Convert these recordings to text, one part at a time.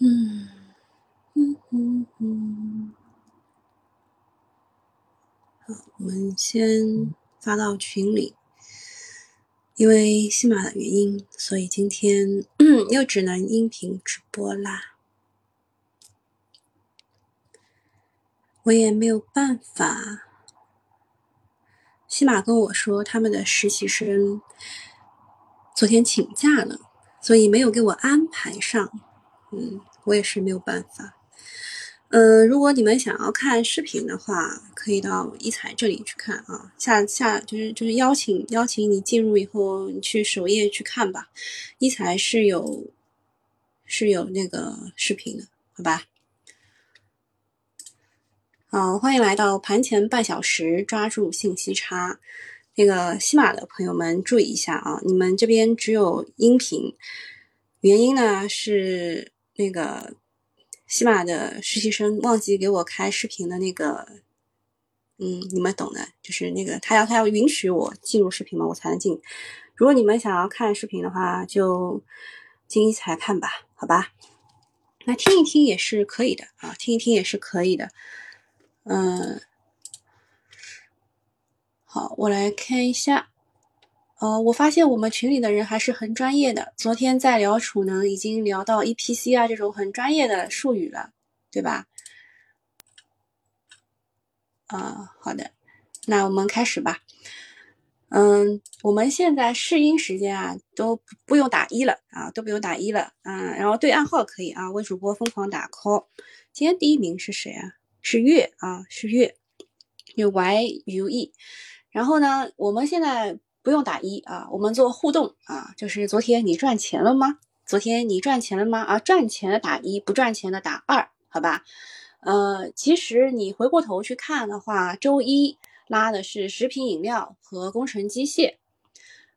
嗯嗯嗯嗯，好，我们先发到群里。因为西马的原因，所以今天 又只能音频直播啦。我也没有办法。西马跟我说，他们的实习生昨天请假了，所以没有给我安排上。嗯，我也是没有办法。嗯，如果你们想要看视频的话，可以到一彩这里去看啊。下下就是就是邀请邀请你进入以后，你去首页去看吧。一彩是有是有那个视频的，好吧？好，欢迎来到盘前半小时，抓住信息差。那个西马的朋友们注意一下啊，你们这边只有音频，原因呢是那个。西马的实习生忘记给我开视频的那个，嗯，你们懂的，就是那个他要他要允许我进入视频嘛，我才能进。如果你们想要看视频的话，就进一起来看吧，好吧？那听一听也是可以的啊，听一听也是可以的。嗯，好，我来看一下。呃，我发现我们群里的人还是很专业的。昨天在聊储能，已经聊到 EPC 啊这种很专业的术语了，对吧？啊，好的，那我们开始吧。嗯，我们现在试音时间啊，都不用打一了啊，都不用打一了。嗯，然后对暗号可以啊，为主播疯狂打 call。今天第一名是谁啊？是月啊，是月，有 Y U E。然后呢，我们现在。不用打一啊，我们做互动啊，就是昨天你赚钱了吗？昨天你赚钱了吗？啊，赚钱的打一，不赚钱的打二，好吧？呃，其实你回过头去看的话，周一拉的是食品饮料和工程机械，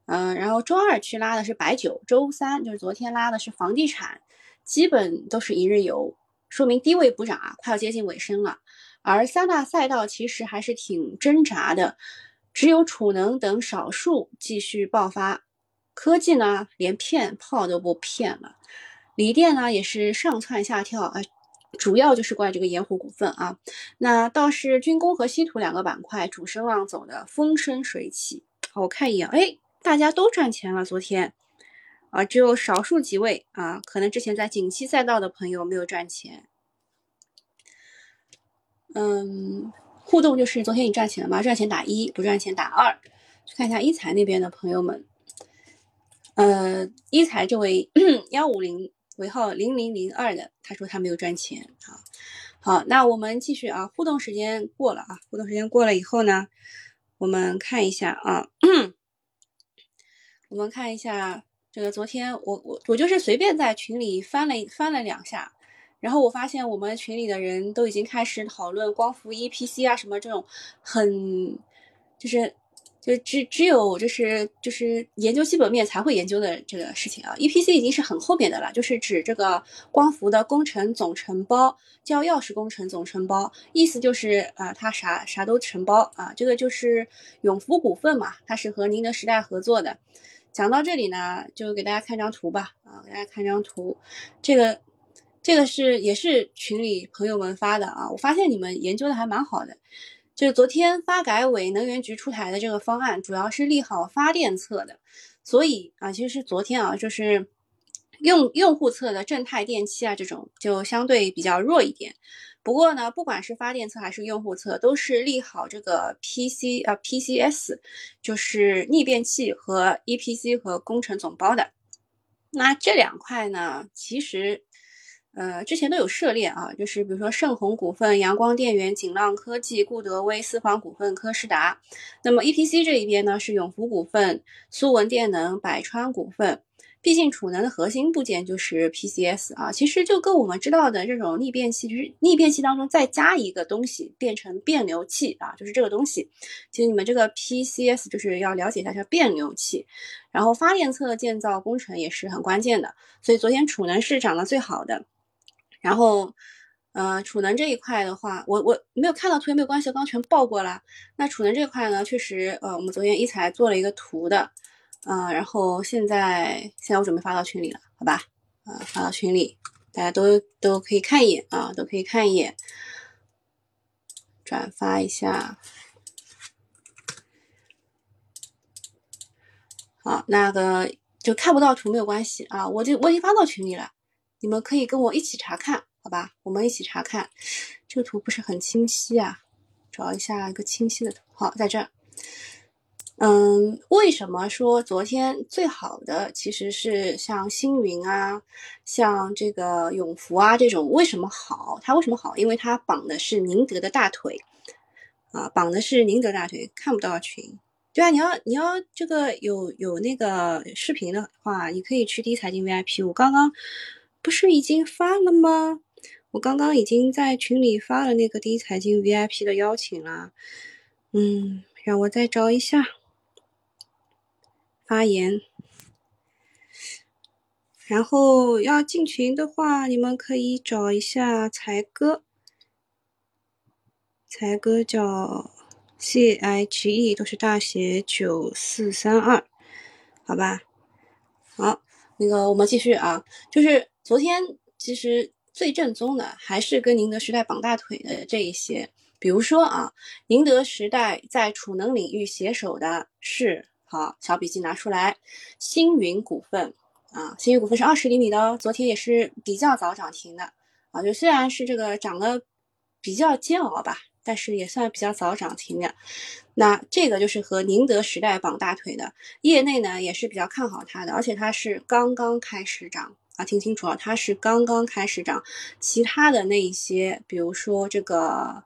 嗯，然后周二去拉的是白酒，周三就是昨天拉的是房地产，基本都是一日游，说明低位补涨啊，快要接近尾声了。而三大赛道其实还是挺挣扎的。只有储能等少数继续爆发，科技呢连骗炮都不骗了，锂电呢也是上蹿下跳啊，主要就是怪这个盐湖股份啊，那倒是军工和稀土两个板块主升浪走的风生水起。我看一眼，哎，大家都赚钱了，昨天啊，只有少数几位啊，可能之前在景气赛道的朋友没有赚钱，嗯。互动就是昨天你赚钱了吗？赚钱打一，不赚钱打二。去看一下一财那边的朋友们，呃，一财这位 幺五零尾号零零零二的，他说他没有赚钱啊。好，那我们继续啊，互动时间过了啊，互动时间过了以后呢，我们看一下啊，我们看一下这个昨天我我我就是随便在群里翻了翻了两下。然后我发现我们群里的人都已经开始讨论光伏 EPC 啊什么这种很就是就只只有就是就是研究基本面才会研究的这个事情啊，EPC 已经是很后面的了，就是指这个光伏的工程总承包叫钥匙工程总承包，意思就是啊它啥啥都承包啊，这个就是永福股份嘛，它是和宁德时代合作的。讲到这里呢，就给大家看张图吧啊，给大家看张图，这个。这个是也是群里朋友们发的啊，我发现你们研究的还蛮好的。就是昨天发改委能源局出台的这个方案，主要是利好发电侧的，所以啊，其实是昨天啊，就是用用户侧的正泰电器啊这种就相对比较弱一点。不过呢，不管是发电侧还是用户侧，都是利好这个 PC 啊 PCS，就是逆变器和 EPC 和工程总包的。那这两块呢，其实。呃，之前都有涉猎啊，就是比如说盛虹股份、阳光电源、锦浪科技、固德威、四方股份、科士达。那么 EPC 这一边呢，是永福股份、苏文电能、百川股份。毕竟储能的核心部件就是 PCS 啊，其实就跟我们知道的这种逆变器，就是逆变器当中再加一个东西变成变流器啊，就是这个东西。其实你们这个 PCS 就是要了解一下叫变流器，然后发电侧建造工程也是很关键的。所以昨天储能是涨得最好的。然后，呃，储能这一块的话，我我没有看到图也没有关系，刚全报过了。那储能这块呢，确实，呃，我们昨天一才做了一个图的，嗯，然后现在现在我准备发到群里了，好吧？呃，发到群里，大家都都可以看一眼啊，都可以看一眼，转发一下。好，那个就看不到图没有关系啊，我就我已经发到群里了，你们可以跟我一起查看，好吧？我们一起查看，这个图不是很清晰啊，找一下一个清晰的图。好，在这。嗯，为什么说昨天最好的其实是像星云啊，像这个永福啊这种？为什么好？它为什么好？因为它绑的是宁德的大腿啊，绑的是宁德大腿，看不到群。对啊，你要你要这个有有那个视频的话，你可以去第一财经 VIP。我刚刚不是已经发了吗？我刚刚已经在群里发了那个第一财经 VIP 的邀请了。嗯，让我再找一下发言。然后要进群的话，你们可以找一下才哥，才哥叫。C H E 都是大写九四三二，好吧，好，那个我们继续啊，就是昨天其实最正宗的还是跟宁德时代绑大腿的这一些，比如说啊，宁德时代在储能领域携手的是，好，小笔记拿出来，星云股份啊，星云股份是二十厘米的哦，昨天也是比较早涨停的啊，就虽然是这个涨得比较煎熬吧。但是也算比较早涨停的，那这个就是和宁德时代绑大腿的，业内呢也是比较看好它的，而且它是刚刚开始涨听清楚啊，它是刚刚开始涨。其他的那一些，比如说这个，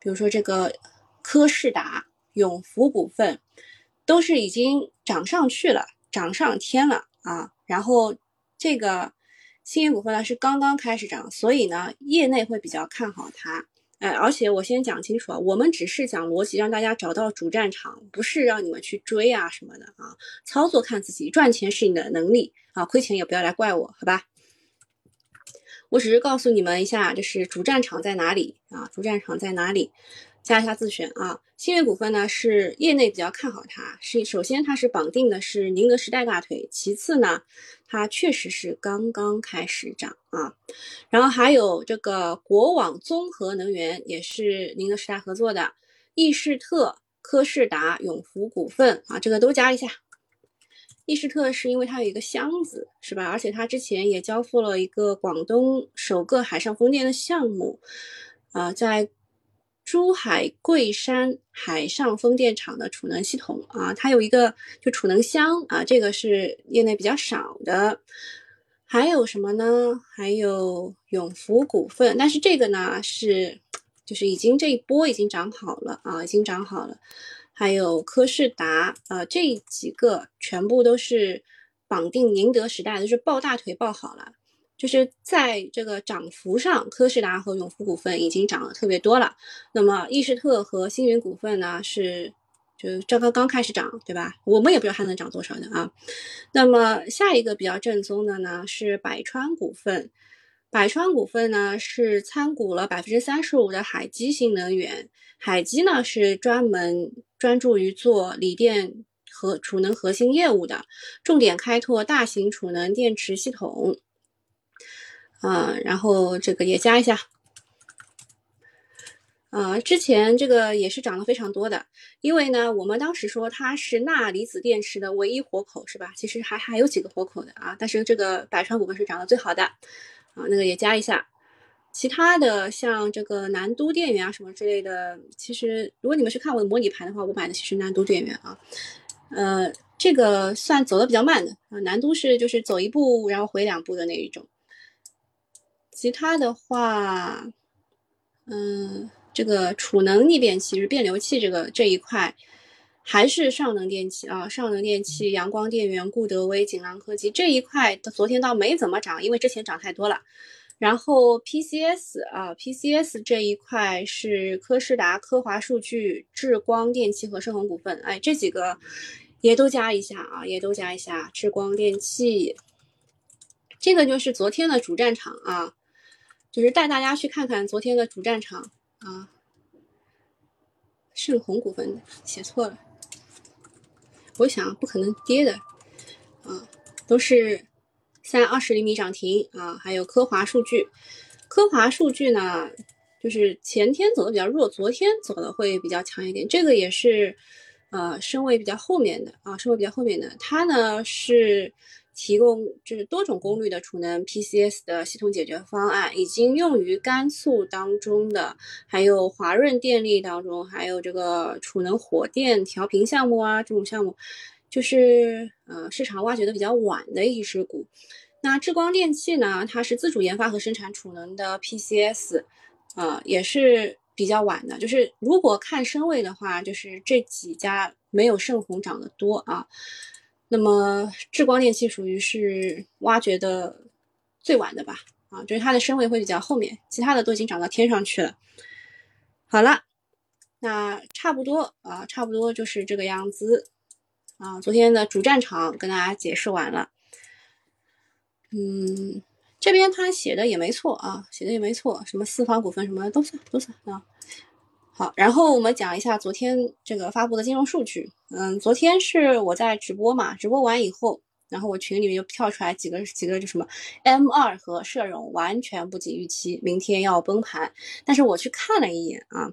比如说这个科士达、永福股份，都是已经涨上去了，涨上天了啊。然后这个兴业股份呢是刚刚开始涨，所以呢，业内会比较看好它。哎，而且我先讲清楚啊，我们只是讲逻辑，让大家找到主战场，不是让你们去追啊什么的啊。操作看自己，赚钱是你的能力啊，亏钱也不要来怪我，好吧？我只是告诉你们一下，就是主战场在哪里啊？主战场在哪里？加一下自选啊。新源股份呢是业内比较看好它，是首先它是绑定的是宁德时代大腿，其次呢。它确实是刚刚开始涨啊，然后还有这个国网综合能源也是宁德时代合作的，易士特、科士达、永福股份啊，这个都加一下。易士特是因为它有一个箱子是吧？而且它之前也交付了一个广东首个海上风电的项目啊，在。珠海桂山海上风电场的储能系统啊，它有一个就储能箱啊，这个是业内比较少的。还有什么呢？还有永福股份，但是这个呢是就是已经这一波已经涨好了啊，已经涨好了。还有科士达啊，这几个全部都是绑定宁德时代，都是抱大腿抱好了。就是在这个涨幅上，科士达和永福股份已经涨得特别多了。那么易士特和星云股份呢，是就这刚刚开始涨，对吧？我们也不知道它能涨多少的啊。那么下一个比较正宗的呢，是百川股份。百川股份呢是参股了百分之三十五的海基新能源。海基呢是专门专注于做锂电和储能核心业务的，重点开拓大型储能电池系统。啊，然后这个也加一下，啊，之前这个也是涨了非常多的，因为呢，我们当时说它是钠离子电池的唯一活口，是吧？其实还还有几个活口的啊，但是这个百川股份是涨得最好的，啊，那个也加一下，其他的像这个南都电源啊什么之类的，其实如果你们是看我的模拟盘的话，我买的其实南都电源啊，呃，这个算走的比较慢的啊，南都是就是走一步然后回两步的那一种。其他的话，嗯，这个储能逆变器是变流器这个这一块，还是上能电器啊？上能电器、阳光电源、固德威、锦浪科技这一块，昨天倒没怎么涨，因为之前涨太多了。然后 PCS 啊，PCS 这一块是科士达、科华数据、智光电器和盛虹股份，哎，这几个也都加一下啊，也都加一下。智光电器，这个就是昨天的主战场啊。就是带大家去看看昨天的主战场啊，盛虹股份写错了，我想不可能跌的啊，都是三二十厘米涨停啊，还有科华数据，科华数据呢，就是前天走的比较弱，昨天走的会比较强一点，这个也是呃身位比较后面的啊，身位比较后面的，它呢是。提供就是多种功率的储能 PCS 的系统解决方案，已经用于甘肃当中的，还有华润电力当中，还有这个储能火电调频项目啊，这种项目，就是呃市场挖掘的比较晚的一只股。那智光电器呢，它是自主研发和生产储能的 PCS，呃也是比较晚的。就是如果看升位的话，就是这几家没有盛虹涨得多啊。那么智光电器属于是挖掘的最晚的吧？啊，就是它的身位会比较后面，其他的都已经涨到天上去了。好了，那差不多啊，差不多就是这个样子啊。昨天的主战场跟大家解释完了。嗯，这边他写的也没错啊，写的也没错，什么四方股份什么都算都算啊。好，然后我们讲一下昨天这个发布的金融数据。嗯，昨天是我在直播嘛，直播完以后，然后我群里面就跳出来几个几个就什么 M 二和社融完全不及预期，明天要崩盘。但是我去看了一眼啊，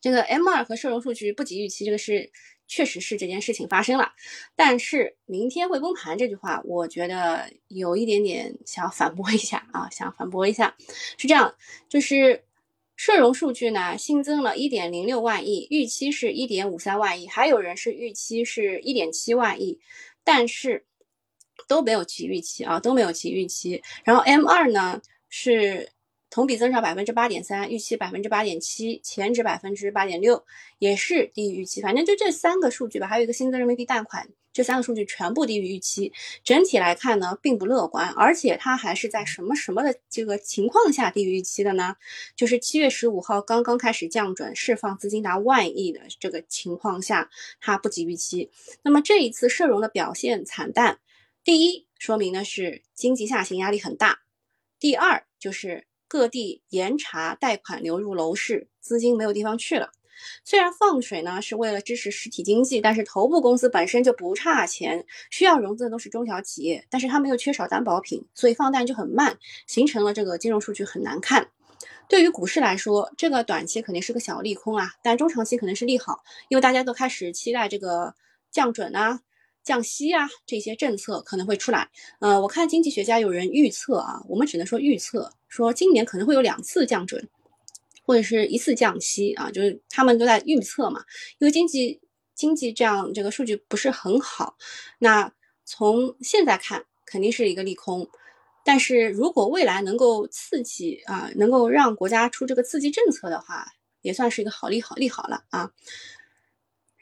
这个 M 二和社融数据不及预期，这个是确实是这件事情发生了。但是明天会崩盘这句话，我觉得有一点点想反驳一下啊，想反驳一下，是这样，就是。社融数据呢，新增了1.06万亿，预期是1.53万亿，还有人是预期是1.7万亿，但是都没有其预期啊，都没有其预期。然后 M 二呢是。同比增长百分之八点三，预期百分之八点七，前值百分之八点六，也是低于预期。反正就这三个数据吧，还有一个新增人民币贷款，这三个数据全部低于预期。整体来看呢，并不乐观，而且它还是在什么什么的这个情况下低于预期的呢？就是七月十五号刚刚开始降准，释放资金达万亿的这个情况下，它不及预期。那么这一次社融的表现惨淡，第一说明呢是经济下行压力很大，第二就是。各地严查贷款流入楼市，资金没有地方去了。虽然放水呢是为了支持实体经济，但是头部公司本身就不差钱，需要融资的都是中小企业，但是他们又缺少担保品，所以放贷就很慢，形成了这个金融数据很难看。对于股市来说，这个短期肯定是个小利空啊，但中长期可能是利好，因为大家都开始期待这个降准啊。降息啊，这些政策可能会出来。呃，我看经济学家有人预测啊，我们只能说预测，说今年可能会有两次降准，或者是一次降息啊，就是他们都在预测嘛。因为经济经济这样这个数据不是很好，那从现在看肯定是一个利空。但是如果未来能够刺激啊，能够让国家出这个刺激政策的话，也算是一个好利好利好了啊。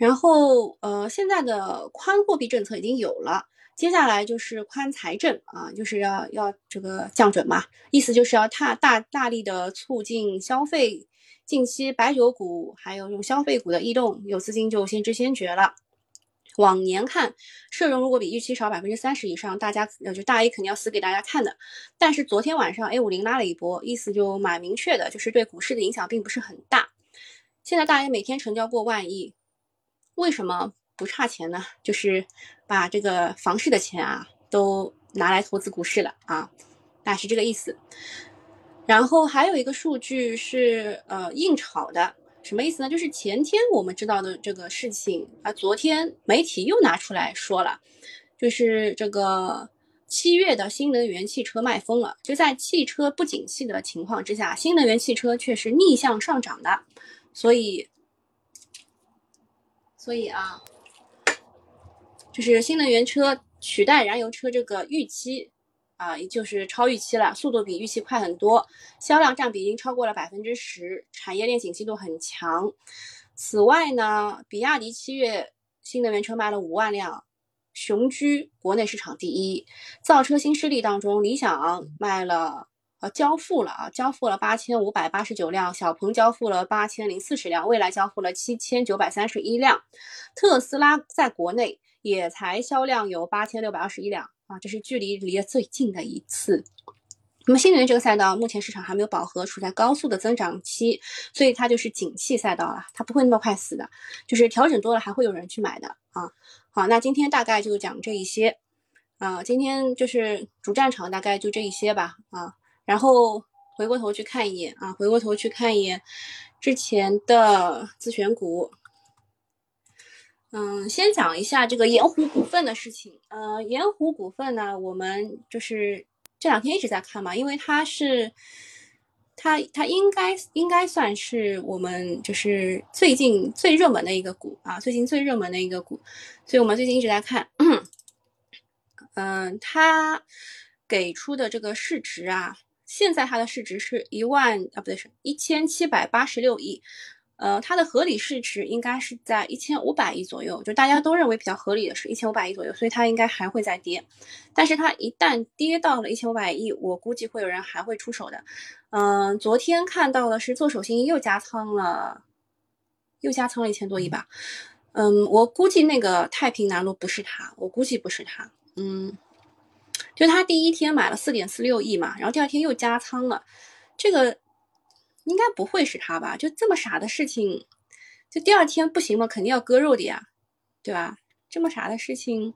然后，呃，现在的宽货币政策已经有了，接下来就是宽财政啊，就是要要这个降准嘛，意思就是要大大大力的促进消费。近期白酒股还有这种消费股的异动，有资金就先知先觉了。往年看，社融如果比预期少百分之三十以上，大家呃就大 A 肯定要死给大家看的。但是昨天晚上 A 五零拉了一波，意思就蛮明确的，就是对股市的影响并不是很大。现在大 A 每天成交过万亿。为什么不差钱呢？就是把这个房市的钱啊，都拿来投资股市了啊，大概是这个意思。然后还有一个数据是呃硬炒的，什么意思呢？就是前天我们知道的这个事情啊，昨天媒体又拿出来说了，就是这个七月的新能源汽车卖疯了，就在汽车不景气的情况之下，新能源汽车却是逆向上涨的，所以。所以啊，就是新能源车取代燃油车这个预期啊，也就是超预期了，速度比预期快很多，销量占比已经超过了百分之十，产业链景气度很强。此外呢，比亚迪七月新能源车卖了五万辆，雄居国内市场第一。造车新势力当中，理想卖了。呃，交付了啊，交付了八千五百八十九辆，小鹏交付了八千零四十辆，蔚来交付了七千九百三十一辆，特斯拉在国内也才销量有八千六百二十一辆啊，这是距离离得最近的一次。那么新能源这个赛道目前市场还没有饱和，处在高速的增长期，所以它就是景气赛道了，它不会那么快死的，就是调整多了还会有人去买的啊。好，那今天大概就讲这一些。啊，今天就是主战场大概就这一些吧啊，然后回过头去看一眼啊，回过头去看一眼之前的自选股。嗯，先讲一下这个盐湖股份的事情。呃，盐湖股份呢，我们就是这两天一直在看嘛，因为它是它它应该应该算是我们就是最近最热门的一个股啊，最近最热门的一个股，所以我们最近一直在看。嗯，它给出的这个市值啊，现在它的市值是一万啊，不对，是一千七百八十六亿。呃，它的合理市值应该是在一千五百亿左右，就大家都认为比较合理的是一千五百亿左右，所以它应该还会再跌。但是它一旦跌到了一千五百亿，我估计会有人还会出手的。嗯，昨天看到的是做手新又加仓了，又加仓了一千多亿吧。嗯，我估计那个太平南路不是他，我估计不是他。嗯，就他第一天买了四点四六亿嘛，然后第二天又加仓了，这个。应该不会是他吧？就这么傻的事情，就第二天不行吗？肯定要割肉的呀，对吧？这么傻的事情，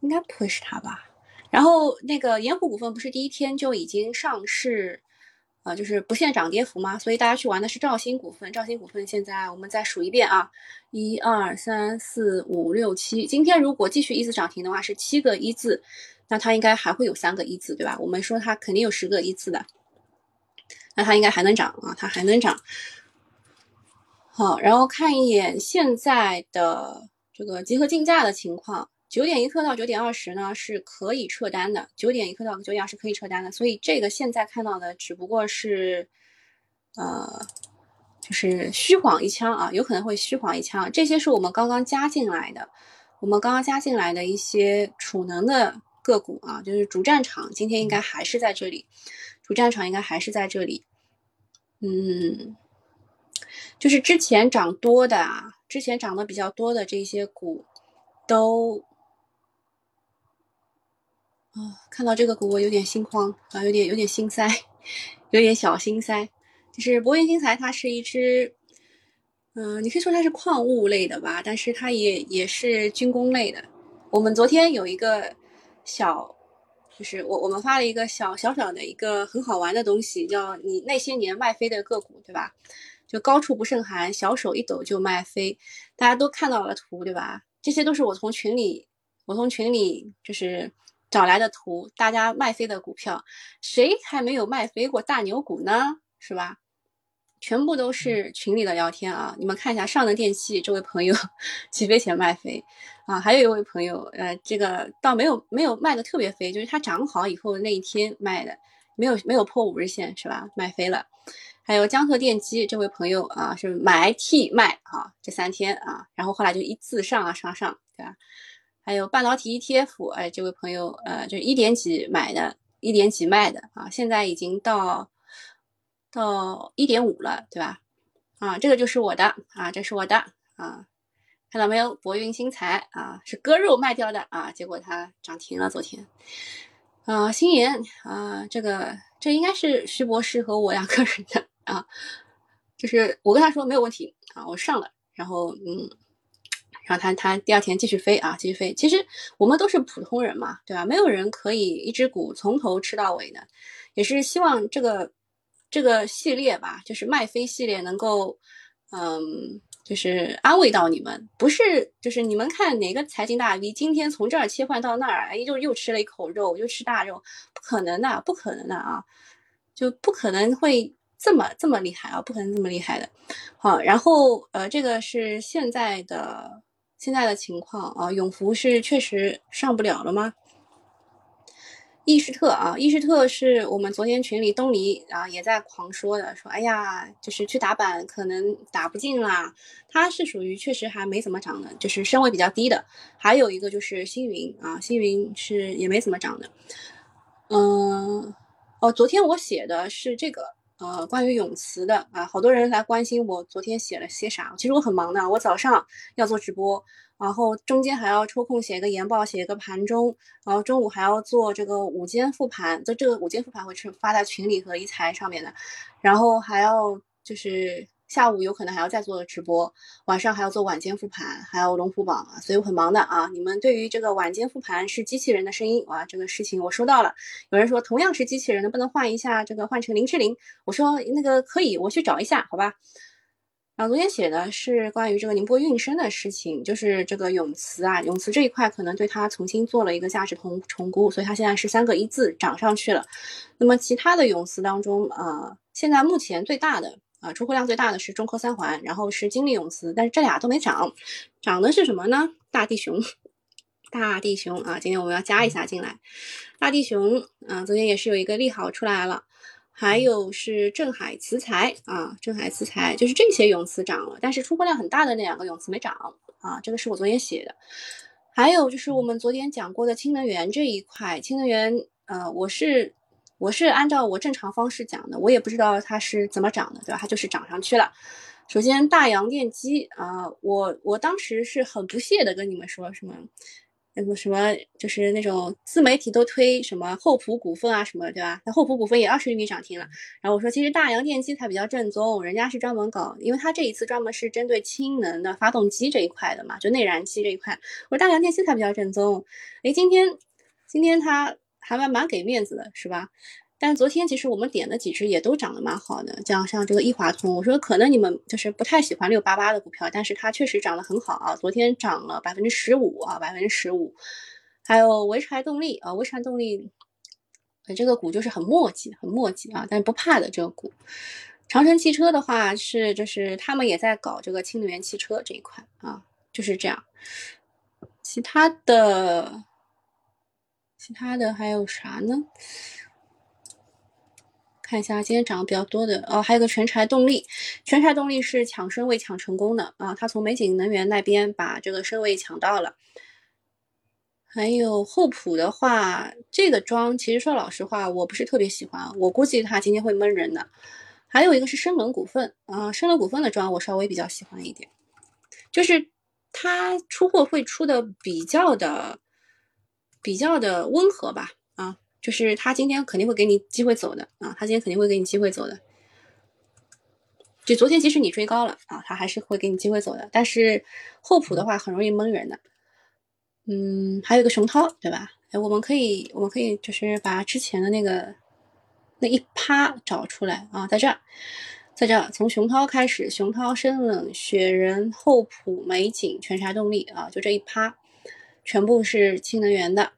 应该不会是他吧？然后那个盐湖股份不是第一天就已经上市，呃，就是不限涨跌幅吗？所以大家去玩的是兆鑫股份。兆鑫股份现在我们再数一遍啊，一二三四五六七。今天如果继续一字涨停的话，是七个一字，那它应该还会有三个一字，对吧？我们说它肯定有十个一字的。那它应该还能涨啊，它还能涨。好，然后看一眼现在的这个集合竞价的情况，九点一刻到九点二十呢是可以撤单的，九点一刻到九点二十可以撤单的，所以这个现在看到的只不过是，呃，就是虚晃一枪啊，有可能会虚晃一枪。这些是我们刚刚加进来的，我们刚刚加进来的一些储能的个股啊，就是主战场今天应该还是在这里。主战场应该还是在这里，嗯，就是之前涨多的啊，之前涨得比较多的这些股，都啊，看到这个股我有点心慌啊，有点有点心塞，有点小心塞。就是博云新材，它是一只，嗯，你可以说它是矿物类的吧，但是它也也是军工类的。我们昨天有一个小。就是我我们发了一个小小小的一个很好玩的东西，叫你那些年卖飞的个股，对吧？就高处不胜寒，小手一抖就卖飞，大家都看到了图，对吧？这些都是我从群里我从群里就是找来的图，大家卖飞的股票，谁还没有卖飞过大牛股呢？是吧？全部都是群里的聊天啊！你们看一下上能电器这位朋友 起飞前卖飞啊，还有一位朋友，呃，这个倒没有没有卖的特别飞，就是它涨好以后那一天卖的，没有没有破五日线是吧？卖飞了。还有江特电机这位朋友啊，是买替卖啊，这三天啊，然后后来就一字上啊上上，对吧？还有半导体 ETF，哎，这位朋友呃，就一点几买的，一点几卖的啊，现在已经到。到一点五了，对吧？啊，这个就是我的啊，这是我的啊，看到没有？博云新材啊，是割肉卖掉的啊，结果它涨停了昨天。啊，新研啊，这个这应该是徐博士和我两个人的啊，就是我跟他说没有问题啊，我上了，然后嗯，然后他他第二天继续飞啊，继续飞。其实我们都是普通人嘛，对吧？没有人可以一只股从头吃到尾的，也是希望这个。这个系列吧，就是麦飞系列，能够，嗯，就是安慰到你们。不是，就是你们看哪个财经大 V 今天从这儿切换到那儿，哎，就又吃了一口肉，又吃大肉，不可能的，不可能的啊，就不可能会这么这么厉害啊，不可能这么厉害的。好，然后呃，这个是现在的现在的情况啊，永福是确实上不了了吗？易士特啊，易士特是我们昨天群里东篱啊也在狂说的，说哎呀，就是去打板可能打不进啦。它是属于确实还没怎么涨的，就是身位比较低的。还有一个就是星云啊，星云是也没怎么涨的。嗯，哦，昨天我写的是这个呃关于永磁的啊，好多人来关心我昨天写了些啥。其实我很忙的，我早上要做直播。然后中间还要抽空写一个研报，写一个盘中，然后中午还要做这个午间复盘，就这个午间复盘会是发在群里和一财上面的，然后还要就是下午有可能还要再做直播，晚上还要做晚间复盘，还有龙虎榜，所以我很忙的啊。你们对于这个晚间复盘是机器人的声音哇，这个事情我收到了。有人说同样是机器人，能不能换一下这个换成林志玲？我说那个可以，我去找一下，好吧。然后昨天写的是关于这个宁波运生的事情，就是这个永磁啊，永磁这一块可能对它重新做了一个价值重重估，所以它现在是三个一字涨上去了。那么其他的永磁当中啊，现在目前最大的啊出货量最大的是中科三环，然后是金利永磁，但是这俩都没涨，涨的是什么呢？大地熊，大地熊啊，今天我们要加一下进来，大地熊啊，昨天也是有一个利好出来了。还有是镇海磁材啊，镇海磁材就是这些永磁涨了，但是出货量很大的那两个永磁没涨啊，这个是我昨天写的。还有就是我们昨天讲过的氢能源这一块，氢能源呃，我是我是按照我正常方式讲的，我也不知道它是怎么涨的，对吧？它就是涨上去了。首先大洋电机啊，我我当时是很不屑的跟你们说什么。那个什么，就是那种自媒体都推什么厚普股份啊什么，对吧？那厚普股份也二十厘米涨停了。然后我说，其实大洋电机才比较正宗，人家是专门搞，因为他这一次专门是针对氢能的发动机这一块的嘛，就内燃机这一块。我说大洋电机才比较正宗。哎，今天今天他还蛮蛮给面子的，是吧？但昨天其实我们点的几只也都涨得蛮好的，像像这个易华通，我说可能你们就是不太喜欢六八八的股票，但是它确实涨得很好啊，昨天涨了百分之十五啊，百分之十五。还有潍柴动力啊，潍柴动力，这个股就是很墨迹，很墨迹啊，但是不怕的这个股。长城汽车的话是就是他们也在搞这个氢能源汽车这一块啊，就是这样。其他的，其他的还有啥呢？看一下今天涨得比较多的哦，还有个全柴动力，全柴动力是抢身位抢成功的啊，它从美景能源那边把这个身位抢到了。还有厚普的话，这个庄其实说老实话，我不是特别喜欢，我估计它今天会闷人的。还有一个是深能股份啊，深能股份的庄我稍微比较喜欢一点，就是它出货会出的比较的比较的温和吧。就是他今天肯定会给你机会走的啊，他今天肯定会给你机会走的。就昨天即使你追高了啊，他还是会给你机会走的。但是厚普的话很容易蒙人的。嗯，还有个熊涛，对吧？哎，我们可以我们可以就是把之前的那个那一趴找出来啊，在这儿，在这儿从熊涛开始，熊涛、深冷、雪人、厚普、美景、全柴动力啊，就这一趴，全部是氢能源的。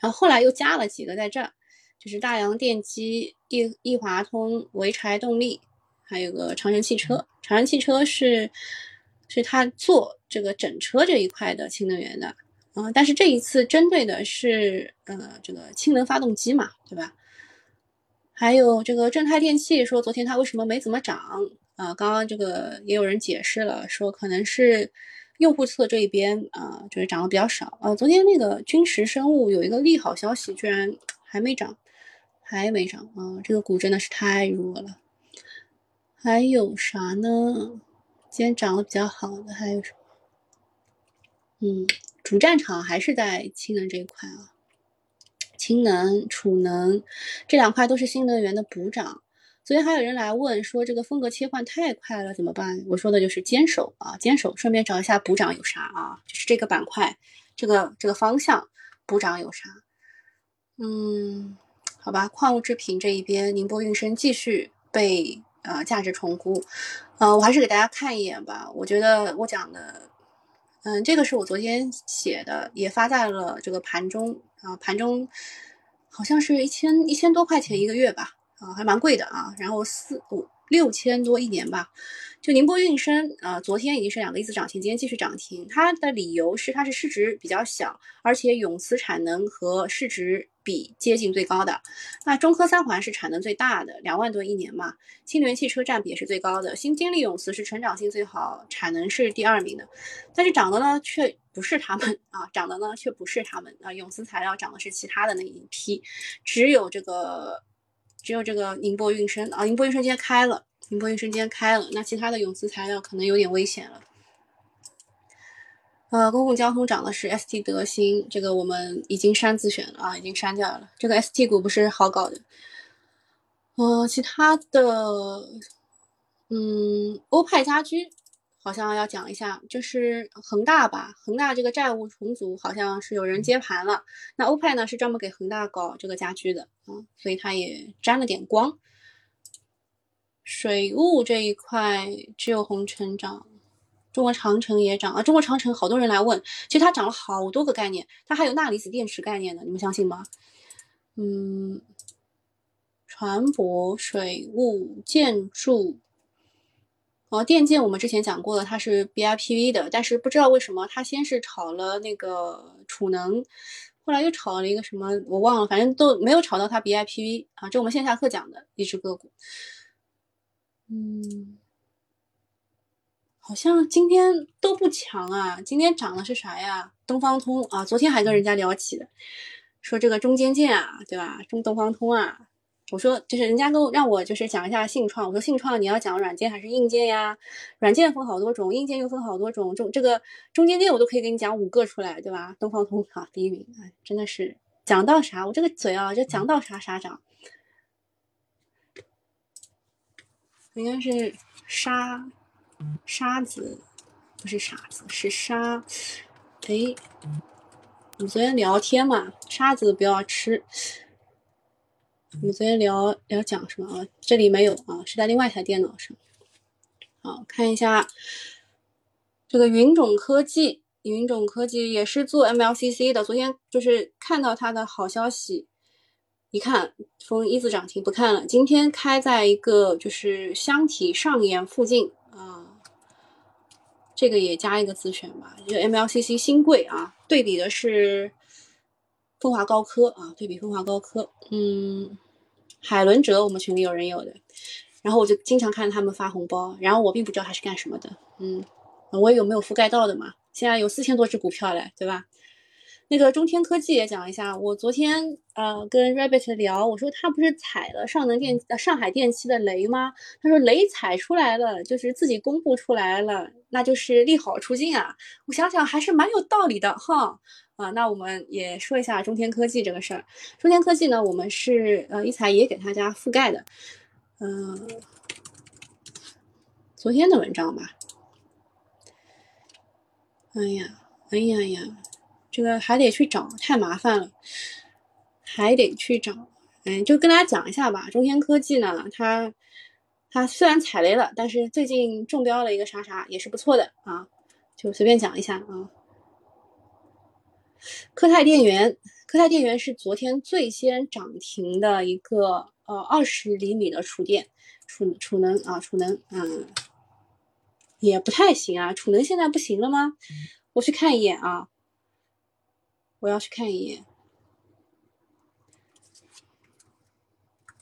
然后后来又加了几个在这儿，就是大洋电机、易易华通、潍柴动力，还有个长城汽车。长城汽车是是他做这个整车这一块的氢能源的，啊，但是这一次针对的是呃这个氢能发动机嘛，对吧？还有这个正泰电器说昨天它为什么没怎么涨啊？刚刚这个也有人解释了，说可能是。用户侧这一边啊，就是涨得比较少啊。昨天那个君实生物有一个利好消息，居然还没涨，还没涨啊！这个股真的是太弱了。还有啥呢？今天涨得比较好的还有什么？嗯，主战场还是在氢能这一块啊，氢能、储能这两块都是新能源的补涨。昨天还有人来问说，这个风格切换太快了怎么办？我说的就是坚守啊，坚守。顺便找一下补涨有啥啊？就是这个板块，这个这个方向补涨有啥？嗯，好吧，矿物制品这一边，宁波运生继续被呃价值重估。呃，我还是给大家看一眼吧。我觉得我讲的，嗯，这个是我昨天写的，也发在了这个盘中啊，盘中好像是一千一千多块钱一个月吧。啊，还蛮贵的啊，然后四五六千多一年吧。就宁波运生啊，昨天已经是两个一字涨停，今天继续涨停。它的理由是它是市值比较小，而且永磁产能和市值比接近最高的。那中科三环是产能最大的，两万多一年嘛。新能源汽车占比也是最高的。新金利永磁是成长性最好，产能是第二名的。但是涨的呢，却不是他们啊，涨的呢却不是他们啊。永磁材料涨的是其他的那一批，只有这个。只有这个宁波运生啊，宁波运生今天开了，宁波运生今天开了，那其他的永磁材料可能有点危险了。呃，公共交通涨的是 ST 德兴，这个我们已经删自选了啊，已经删掉了。这个 ST 股不是好搞的。呃，其他的，嗯，欧派家居好像要讲一下，就是恒大吧，恒大这个债务重组好像是有人接盘了。那欧派呢是专门给恒大搞这个家居的啊，所以它也沾了点光。水务这一块只有红城涨，中国长城也涨啊。中国长城好多人来问，其实它涨了好多个概念，它还有钠离子电池概念的，你们相信吗？嗯，船舶、水务、建筑。哦，电建我们之前讲过了，它是 BIPV 的，但是不知道为什么它先是炒了那个储能，后来又炒了一个什么我忘了，反正都没有炒到它 BIPV 啊。这我们线下课讲的一只个股，嗯，好像今天都不强啊。今天涨的是啥呀？东方通啊，昨天还跟人家聊起的，说这个中间件啊，对吧？中东方通啊。我说，就是人家都让我就是讲一下信创。我说信创你要讲软件还是硬件呀？软件分好多种，硬件又分好多种。中这个中间件我都可以给你讲五个出来，对吧？东方通啊，第一名，哎，真的是讲到啥，我这个嘴啊，就讲到啥啥涨。应该是沙沙子，不是沙子，是沙。哎，你昨天聊天嘛，沙子不要吃。我们昨天聊聊讲什么啊？这里没有啊，是在另外一台电脑上。好，看一下这个云种科技，云种科技也是做 MLCC 的。昨天就是看到它的好消息，一看封一字涨停，不看了。今天开在一个就是箱体上沿附近啊，这个也加一个自选吧，就 MLCC 新贵啊，对比的是风华高科啊，对比风华高科，嗯。海伦哲，我们群里有人有的，然后我就经常看他们发红包，然后我并不知道他是干什么的，嗯，我有没有覆盖到的嘛？现在有四千多只股票嘞，对吧？那个中天科技也讲一下，我昨天呃跟 Rabbit 聊，我说他不是踩了上能电上海电气的雷吗？他说雷踩出来了，就是自己公布出来了，那就是利好出尽啊。我想想还是蛮有道理的哈。啊，那我们也说一下中天科技这个事儿。中天科技呢，我们是呃一财也给大家覆盖的，嗯，昨天的文章吧。哎呀，哎呀呀，这个还得去找，太麻烦了，还得去找。嗯，就跟大家讲一下吧。中天科技呢，它它虽然踩雷了，但是最近中标了一个啥啥，也是不错的啊。就随便讲一下啊。科泰电源，科泰电源是昨天最先涨停的一个呃二十厘米的储电储储能啊储能嗯也不太行啊储能现在不行了吗？我去看一眼啊，我要去看一眼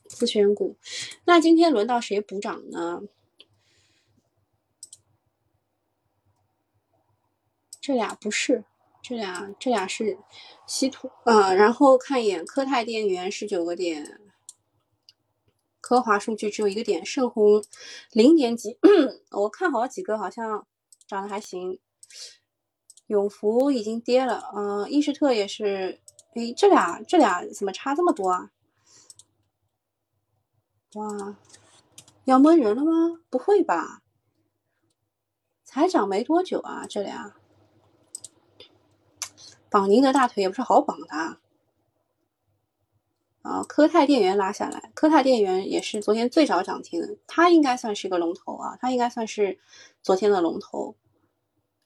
自选股。那今天轮到谁补涨呢？这俩不是。这俩这俩是稀土啊，然后看一眼科泰电源十九个点，科华数据只有一个点，盛虹零点几，我看好几个好像涨得还行，永福已经跌了，嗯，易士特也是，诶，这俩这俩怎么差这么多啊？哇，要闷人了吗？不会吧？才涨没多久啊，这俩。绑宁的大腿也不是好绑的啊！科泰电源拉下来，科泰电源也是昨天最早涨停的，它应该算是个龙头啊，它应该算是昨天的龙头。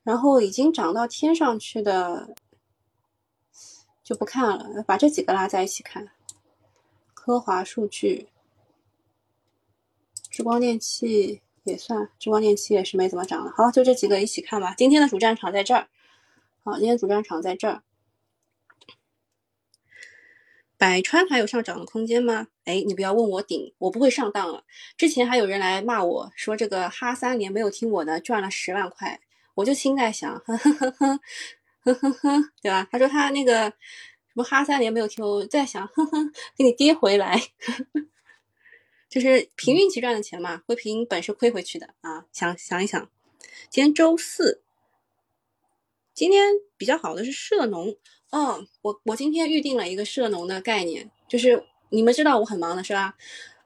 然后已经涨到天上去的就不看了，把这几个拉在一起看。科华数据、智光电器也算，智光电器也是没怎么涨了。好，就这几个一起看吧。今天的主战场在这儿。好，今天主战场在这儿。百川还有上涨的空间吗？哎，你不要问我顶，我不会上当了。之前还有人来骂我说这个哈三年没有听我的赚了十万块，我就心在想，呵呵呵呵呵呵呵，对吧？他说他那个什么哈三年没有听，我在想，呵呵，给你跌回来，就是凭运气赚的钱嘛，会凭本事亏回去的啊！想想一想，今天周四。今天比较好的是涉农，嗯，我我今天预定了一个涉农的概念，就是你们知道我很忙的是吧？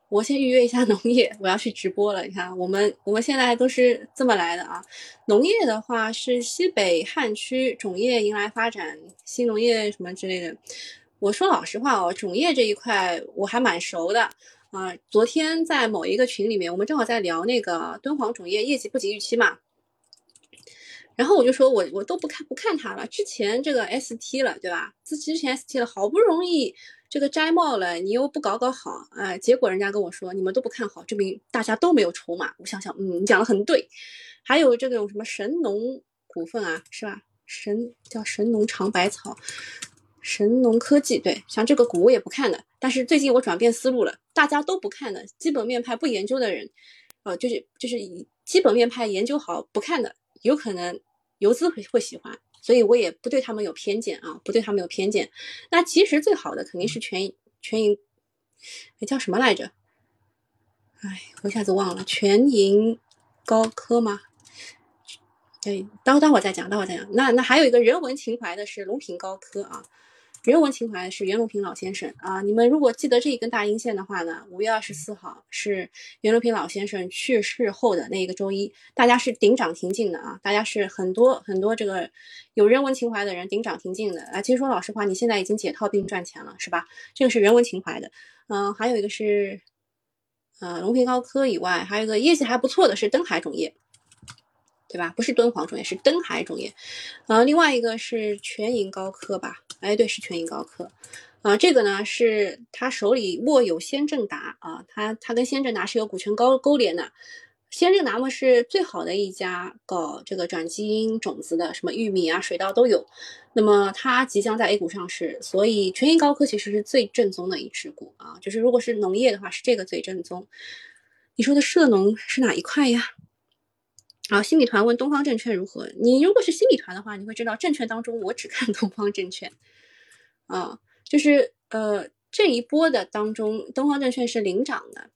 我先预约一下农业，我要去直播了。你看，我们我们现在都是这么来的啊。农业的话是西北旱区种业迎来发展，新农业什么之类的。我说老实话哦，种业这一块我还蛮熟的啊。昨天在某一个群里面，我们正好在聊那个敦煌种业业绩不及预期嘛。然后我就说我我都不看不看它了，之前这个 ST 了，对吧？之之前 ST 了，好不容易。这个摘帽了，你又不搞搞好，哎，结果人家跟我说你们都不看好，证明大家都没有筹码。我想想，嗯，你讲的很对。还有这种什么神农股份啊，是吧？神叫神农尝百草，神农科技，对，像这个股我也不看的。但是最近我转变思路了，大家都不看的，基本面派不研究的人，呃，就是就是以基本面派研究好不看的，有可能游资会会喜欢。所以我也不对他们有偏见啊，不对他们有偏见。那其实最好的肯定是全全银，哎叫什么来着？哎，我一下子忘了，全银高科吗？哎，待会待会儿再讲，待会儿再讲。那那还有一个人文情怀的是龙平高科啊。人文情怀是袁隆平老先生啊，你们如果记得这一根大阴线的话呢，五月二十四号是袁隆平老先生去世后的那一个周一，大家是顶涨停进的啊，大家是很多很多这个有人文情怀的人顶涨停进的啊。其实说老实话，你现在已经解套并赚钱了，是吧？这个是人文情怀的，嗯，还有一个是，呃，隆平高科以外，还有一个业绩还不错的是登海种业。对吧？不是敦煌种业，是登海种业。呃，另外一个是全银高科吧？哎，对，是全银高科。啊，这个呢是他手里握有先正达啊，他他跟先正达是有股权高勾连的。先正达嘛是最好的一家搞这个转基因种子的，什么玉米啊、水稻都有。那么它即将在 A 股上市，所以全银高科其实是最正宗的一只股啊。就是如果是农业的话，是这个最正宗。你说的涉农是哪一块呀？啊，新米团问东方证券如何？你如果是新米团的话，你会知道证券当中我只看 东方证券。啊，就是呃这一波的当中，东方证券是领涨的。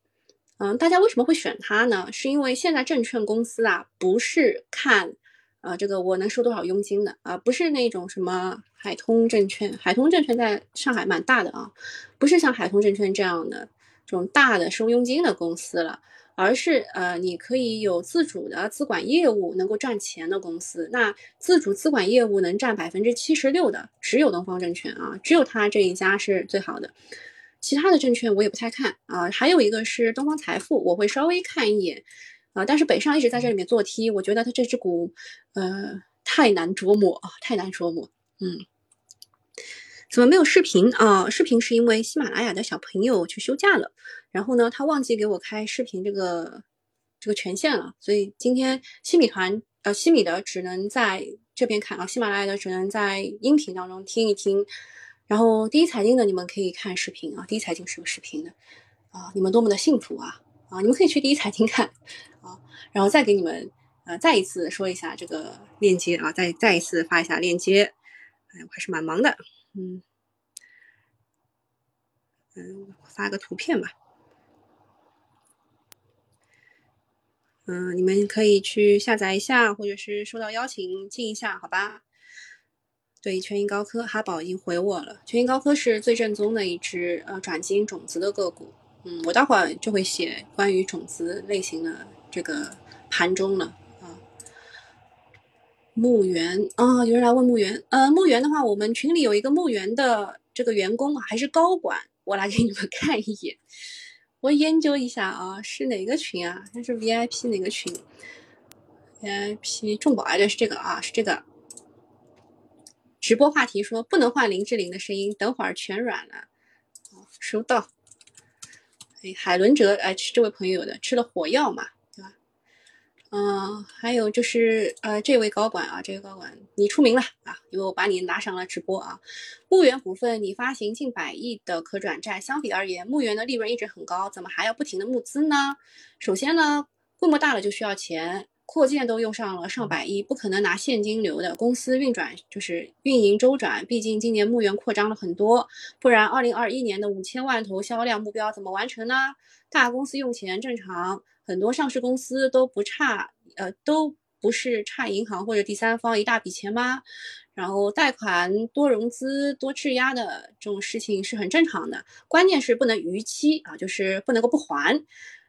嗯，大家为什么会选它呢？是因为现在证券公司啊，不是看呃这个我能收多少佣金的啊，不是那种什么海通证券，海通证券在上海蛮大的啊，不是像海通证券这样的这种大的收佣金的公司了。而是呃，你可以有自主的资管业务能够赚钱的公司。那自主资管业务能占百分之七十六的，只有东方证券啊，只有它这一家是最好的。其他的证券我也不太看啊。还有一个是东方财富，我会稍微看一眼啊。但是北上一直在这里面做 T，我觉得它这只股呃太难琢磨啊，太难琢磨。嗯，怎么没有视频啊？视频是因为喜马拉雅的小朋友去休假了。然后呢，他忘记给我开视频这个这个权限了，所以今天西米团呃西米的只能在这边看啊，喜马拉雅的只能在音频当中听一听。然后第一财经的你们可以看视频啊，第一财经是有视频的啊，你们多么的幸福啊啊！你们可以去第一财经看啊，然后再给你们呃再一次说一下这个链接啊，再再一次发一下链接。哎，我还是蛮忙的，嗯嗯，发个图片吧。嗯，你们可以去下载一下，或者是收到邀请进一下，好吧？对，全银高科，哈宝已经回我了。全银高科是最正宗的一只呃转基因种子的个股。嗯，我待会儿就会写关于种子类型的这个盘中了啊。牧原啊，有人来问牧原，呃，牧原的话，我们群里有一个牧原的这个员工啊还是高管，我来给你们 看一眼。我研究一下啊，是哪个群啊？那是 VIP 哪个群？VIP 众宝啊，对，是这个啊，是这个。直播话题说不能换林志玲的声音，等会儿全软了。收到。哎，海伦哲，哎，是这位朋友的，吃了火药嘛？嗯，还有就是呃，这位高管啊，这位高管你出名了啊，因为我把你拉上了直播啊。牧原股份你发行近百亿的可转债，相比而言，牧原的利润一直很高，怎么还要不停的募资呢？首先呢，规模大了就需要钱，扩建都用上了上百亿，不可能拿现金流的，公司运转就是运营周转，毕竟今年牧原扩张了很多，不然二零二一年的五千万头销量目标怎么完成呢？大公司用钱正常。很多上市公司都不差，呃，都不是差银行或者第三方一大笔钱吗？然后贷款多融资多质押的这种事情是很正常的，关键是不能逾期啊，就是不能够不还。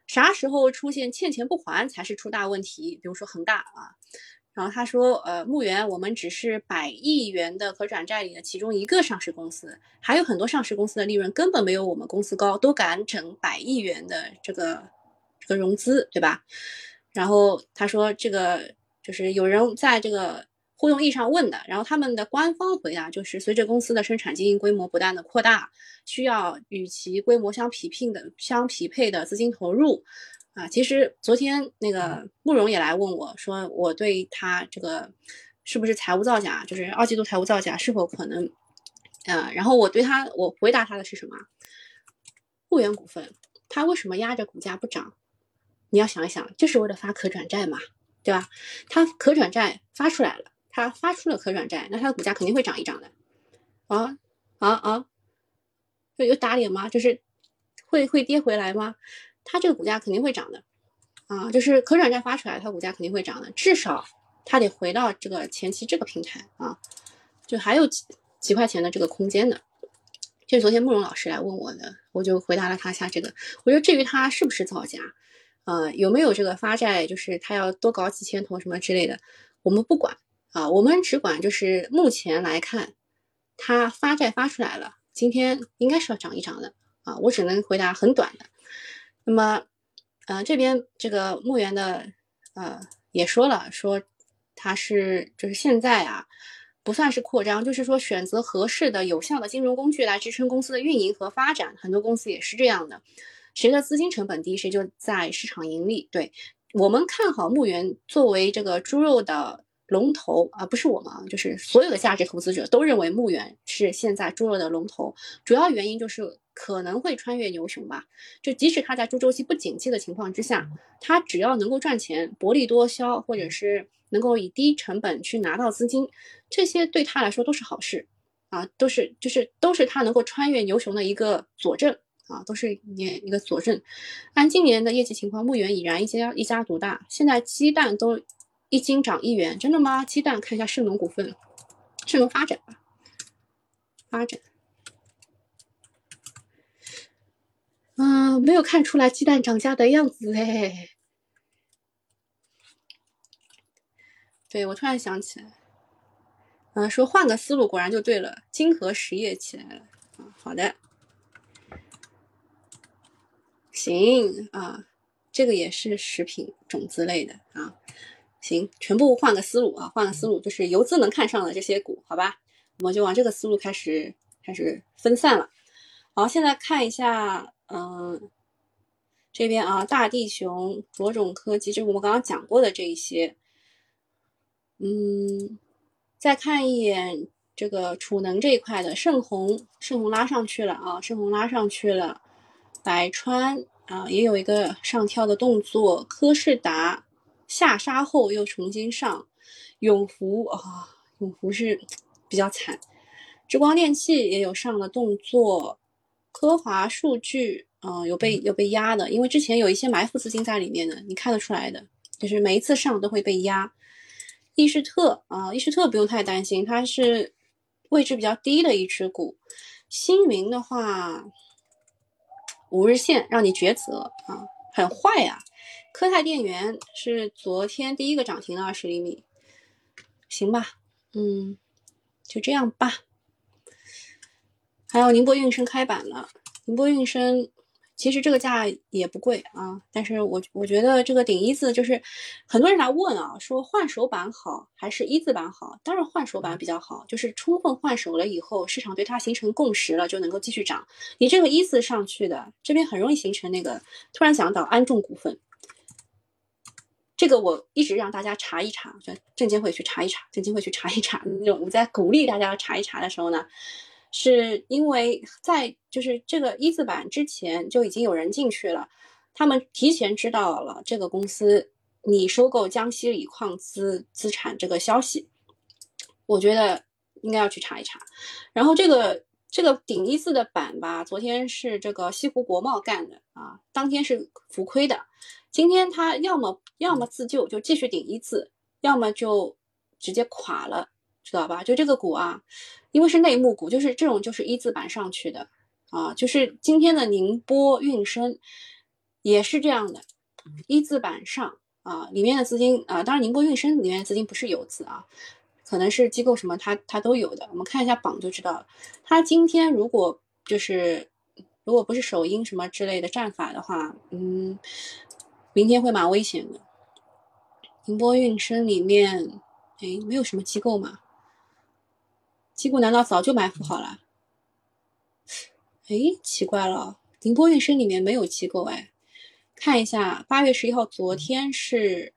啥时候出现欠钱不还才是出大问题？比如说恒大啊。然后他说，呃，牧原我们只是百亿元的可转债里的其中一个上市公司，还有很多上市公司的利润根本没有我们公司高，都敢整百亿元的这个这个融资，对吧？然后他说，这个就是有人在这个。互动易上问的，然后他们的官方回答就是，随着公司的生产经营规模不断的扩大，需要与其规模相匹配的相匹配的资金投入。啊，其实昨天那个慕容也来问我说，我对他这个是不是财务造假，就是二季度财务造假是否可能？呃，然后我对他我回答他的是什么？牧原股份，他为什么压着股价不涨？你要想一想，就是为了发可转债嘛，对吧？他可转债发出来了。它发出了可转债，那它的股价肯定会涨一涨的，啊啊啊！有有打脸吗？就是会会跌回来吗？它这个股价肯定会涨的，啊，就是可转债发出来，它股价肯定会涨的，至少它得回到这个前期这个平台啊，就还有几几块钱的这个空间的。就昨天慕容老师来问我的，我就回答了他一下这个。我说至于它是不是造假，呃，有没有这个发债，就是他要多搞几千头什么之类的，我们不管。啊，我们只管就是目前来看，它发债发出来了，今天应该是要涨一涨的啊。我只能回答很短的。那么，呃，这边这个牧原的呃也说了，说它是就是现在啊不算是扩张，就是说选择合适的有效的金融工具来支撑公司的运营和发展。很多公司也是这样的，谁的资金成本低，谁就在市场盈利。对我们看好牧原作为这个猪肉的。龙头啊，不是我们啊，就是所有的价值投资者都认为牧原是现在猪肉的龙头。主要原因就是可能会穿越牛熊吧。就即使它在猪周期不景气的情况之下，它只要能够赚钱、薄利多销，或者是能够以低成本去拿到资金，这些对他来说都是好事啊，都是就是都是他能够穿越牛熊的一个佐证啊，都是一一个佐证。按今年的业绩情况，牧原已然一家一家独大，现在鸡蛋都。一斤涨一元，真的吗？鸡蛋看一下盛农股份，盛农发展吧，发展。嗯，没有看出来鸡蛋涨价的样子哎。对我突然想起来，嗯，说换个思路，果然就对了。金河实业起来了啊，好的，行啊，这个也是食品种子类的啊。行，全部换个思路啊，换个思路，就是游资能看上的这些股，好吧，我们就往这个思路开始开始分散了。好，现在看一下，嗯，这边啊，大地熊、卓种科技，就是我们刚刚讲过的这一些。嗯，再看一眼这个储能这一块的盛虹，盛虹拉上去了啊，盛虹拉上去了，百川啊也有一个上跳的动作，科士达。下杀后又重新上，永福啊，永福是比较惨。之光电器也有上的动作，科华数据啊有被有被压的，因为之前有一些埋伏资金在里面的，你看得出来的，就是每一次上都会被压。易士特啊，易士特不用太担心，它是位置比较低的一只股。星云的话，五日线让你抉择啊，很坏呀。科泰电源是昨天第一个涨停的二十厘米，行吧，嗯，就这样吧。还有宁波运升开板了，宁波运升其实这个价也不贵啊，但是我我觉得这个顶一字就是很多人来问啊，说换手板好还是一字板好？当然换手板比较好，就是充分换手了以后，市场对它形成共识了，就能够继续涨。你这个一字上去的，这边很容易形成那个突然想到安众股份。这个我一直让大家查一查，就证监会去查一查，证监会去查一查。那种我在鼓励大家查一查的时候呢，是因为在就是这个一字板之前就已经有人进去了，他们提前知道了这个公司你收购江西锂矿资资产这个消息，我觉得应该要去查一查。然后这个这个顶一字的板吧，昨天是这个西湖国贸干的啊，当天是浮亏的。今天他要么要么自救，就继续顶一字；要么就直接垮了，知道吧？就这个股啊，因为是内幕股，就是这种就是一字板上去的啊，就是今天的宁波运升也是这样的，一字板上啊，里面的资金啊，当然宁波运升里面的资金不是游资啊，可能是机构什么它它都有的，我们看一下榜就知道了。它今天如果就是如果不是首阴什么之类的战法的话，嗯，明天会蛮危险的。宁波运升里面，哎，没有什么机构嘛？机构难道早就埋伏好了？哎，奇怪了，宁波运升里面没有机构哎。看一下，八月十一号，昨天是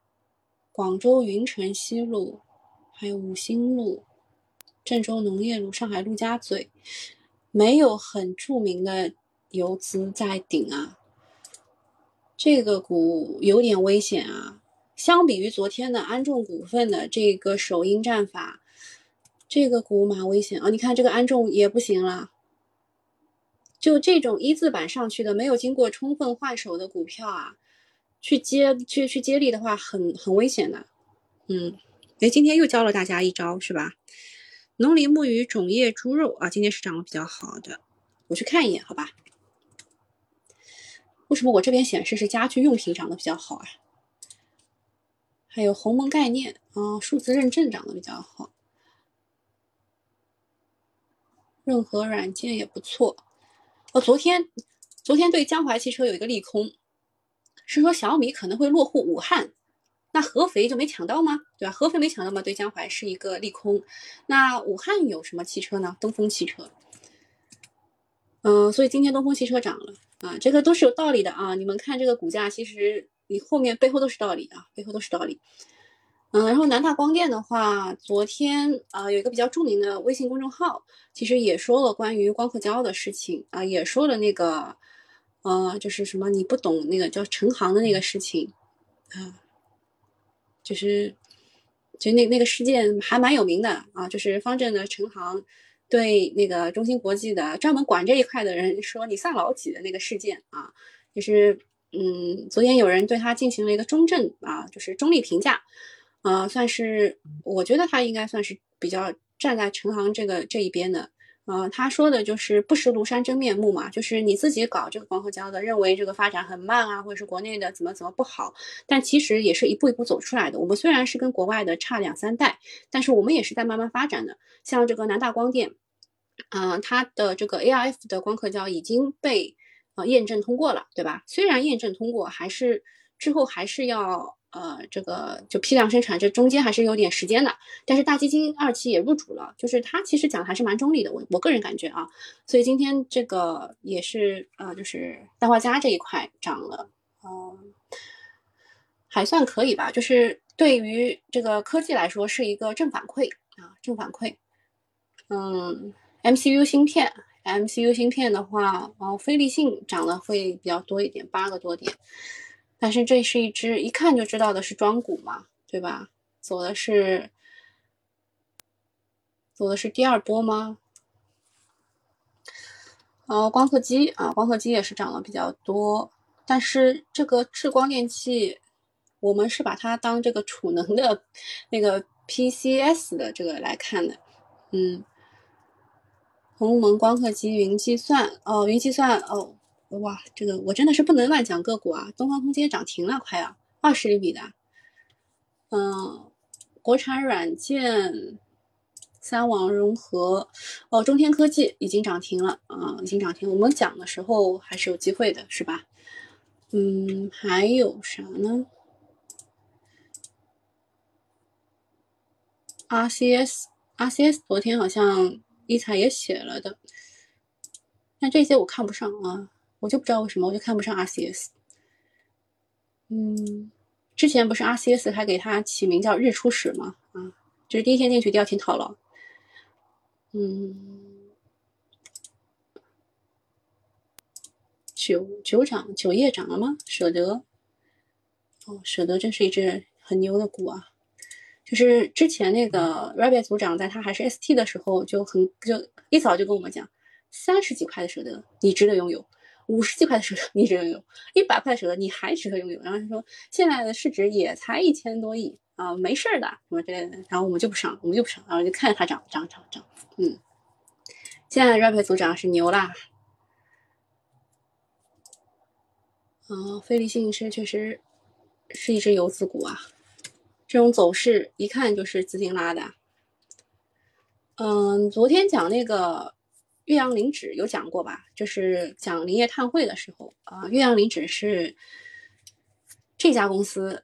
广州云城西路，还有五星路、郑州农业路、上海陆家嘴，没有很著名的游资在顶啊。这个股有点危险啊。相比于昨天的安众股份的这个首阴战法，这个股蛮危险啊！你看这个安众也不行了，就这种一字板上去的，没有经过充分换手的股票啊，去接去去接力的话，很很危险的。嗯，哎，今天又教了大家一招是吧？农林牧渔种业猪肉啊，今天是涨得比较好的，我去看一眼好吧？为什么我这边显示是家居用品涨得比较好啊？还有鸿蒙概念啊，数字认证涨得比较好，任何软件也不错。哦，昨天昨天对江淮汽车有一个利空，是说小米可能会落户武汉，那合肥就没抢到吗？对吧？合肥没抢到吗？对江淮是一个利空。那武汉有什么汽车呢？东风汽车。嗯，所以今天东风汽车涨了啊，这个都是有道理的啊。你们看这个股价，其实。你后面背后都是道理啊，背后都是道理。嗯，然后南大光电的话，昨天啊有一个比较著名的微信公众号，其实也说了关于光刻胶的事情啊，也说了那个呃，就是什么你不懂那个叫陈航的那个事情啊，就是就那那个事件还蛮有名的啊，就是方正的陈航对那个中芯国际的专门管这一块的人说你算老几的那个事件啊，就是。嗯，昨天有人对他进行了一个中正啊，就是中立评价，啊，算是我觉得他应该算是比较站在陈航这个这一边的，啊，他说的就是不识庐山真面目嘛，就是你自己搞这个光刻胶的，认为这个发展很慢啊，或者是国内的怎么怎么不好，但其实也是一步一步走出来的。我们虽然是跟国外的差两三代，但是我们也是在慢慢发展的。像这个南大光电，嗯，它的这个 ARF 的光刻胶已经被。呃，验证通过了，对吧？虽然验证通过，还是之后还是要呃，这个就批量生产，这中间还是有点时间的。但是大基金二期也入主了，就是他其实讲的还是蛮中立的，我我个人感觉啊。所以今天这个也是呃，就是氮化镓这一块涨了，嗯，还算可以吧。就是对于这个科技来说是一个正反馈啊，正反馈。嗯，MCU 芯片。MCU 芯片的话，然后飞利信涨了会比较多一点，八个多点。但是这是一只一看就知道的是庄股嘛，对吧？走的是走的是第二波吗？然后光刻机啊，光刻机也是涨了比较多。但是这个智光电器，我们是把它当这个储能的那个 PCS 的这个来看的，嗯。鸿蒙光刻机、云计算哦，云计算哦，哇，这个我真的是不能乱讲个股啊！东方空间涨停了，快要二十厘米的。嗯，国产软件、三网融合哦，中天科技已经涨停了啊，已经涨停。我们讲的时候还是有机会的，是吧？嗯，还有啥呢？RCS，RCS 昨天好像。一彩也写了的，但这些我看不上啊，我就不知道为什么，我就看不上 RCS。嗯，之前不是 RCS 还给它起名叫日出史吗？啊，就是第一天进去，第二天套牢。嗯，九九涨九业涨了吗？舍得？哦，舍得真是一只很牛的股啊。就是之前那个 Rabbit 组长在他还是 ST 的时候就很就一早就跟我们讲，三十几块的舍得你值得拥有，五十几块的舍得你值得拥有，一百块的舍得你还值得拥有。然后他说现在的市值也才一千多亿啊，没事儿的什么之类的，然后我们就不上，我们就不上，然后就看着它涨涨涨涨，嗯，现在 rap 组长是牛啦，嗯，飞利信是确实是一只游资股啊，这种走势一看就是资金拉的，嗯，昨天讲那个岳阳林指有讲过吧，就是讲林业碳汇的时候啊，岳阳林指是这家公司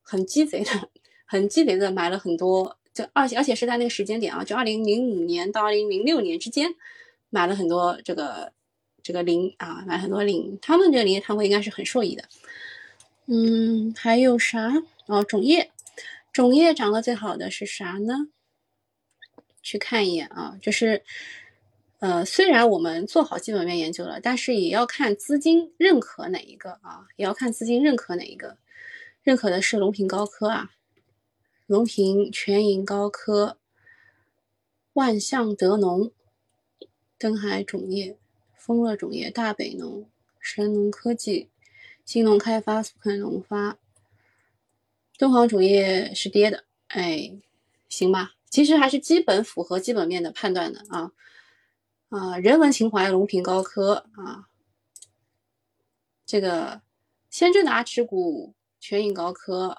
很鸡贼的。很鸡贼的买了很多，就而且而且是在那个时间点啊，就二零零五年到二零零六年之间，买了很多这个这个林啊，买很多林，他们这个林业碳汇应该是很受益的。嗯，还有啥？哦，种业，种业涨得最好的是啥呢？去看一眼啊，就是呃，虽然我们做好基本面研究了，但是也要看资金认可哪一个啊，也要看资金认可哪一个，认可的是龙平高科啊。龙平、全银高科、万象德农、登海种业、丰乐种业、大北农、神农科技、新农开发、苏肯农发、敦煌种业是跌的，哎，行吧，其实还是基本符合基本面的判断的啊啊，人文情怀龙平高科啊，这个先正达持股全银高科。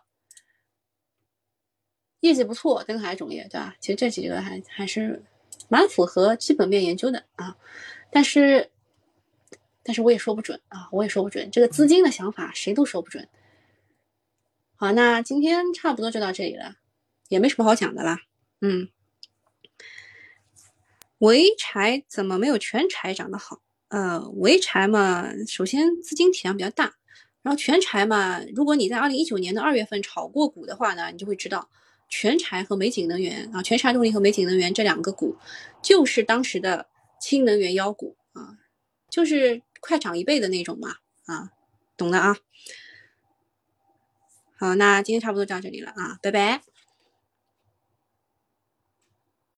业绩不错，登海种业对吧？其实这几个还还是蛮符合基本面研究的啊，但是但是我也说不准啊，我也说不准，这个资金的想法谁都说不准。好，那今天差不多就到这里了，也没什么好讲的啦。嗯，潍柴怎么没有全柴涨得好？呃，潍柴嘛，首先资金体量比较大，然后全柴嘛，如果你在二零一九年的二月份炒过股的话呢，你就会知道。全柴和美景能源啊，全柴动力和美景能源这两个股，就是当时的氢能源妖股啊，就是快涨一倍的那种嘛啊，懂的啊。好，那今天差不多到这里了啊，拜拜。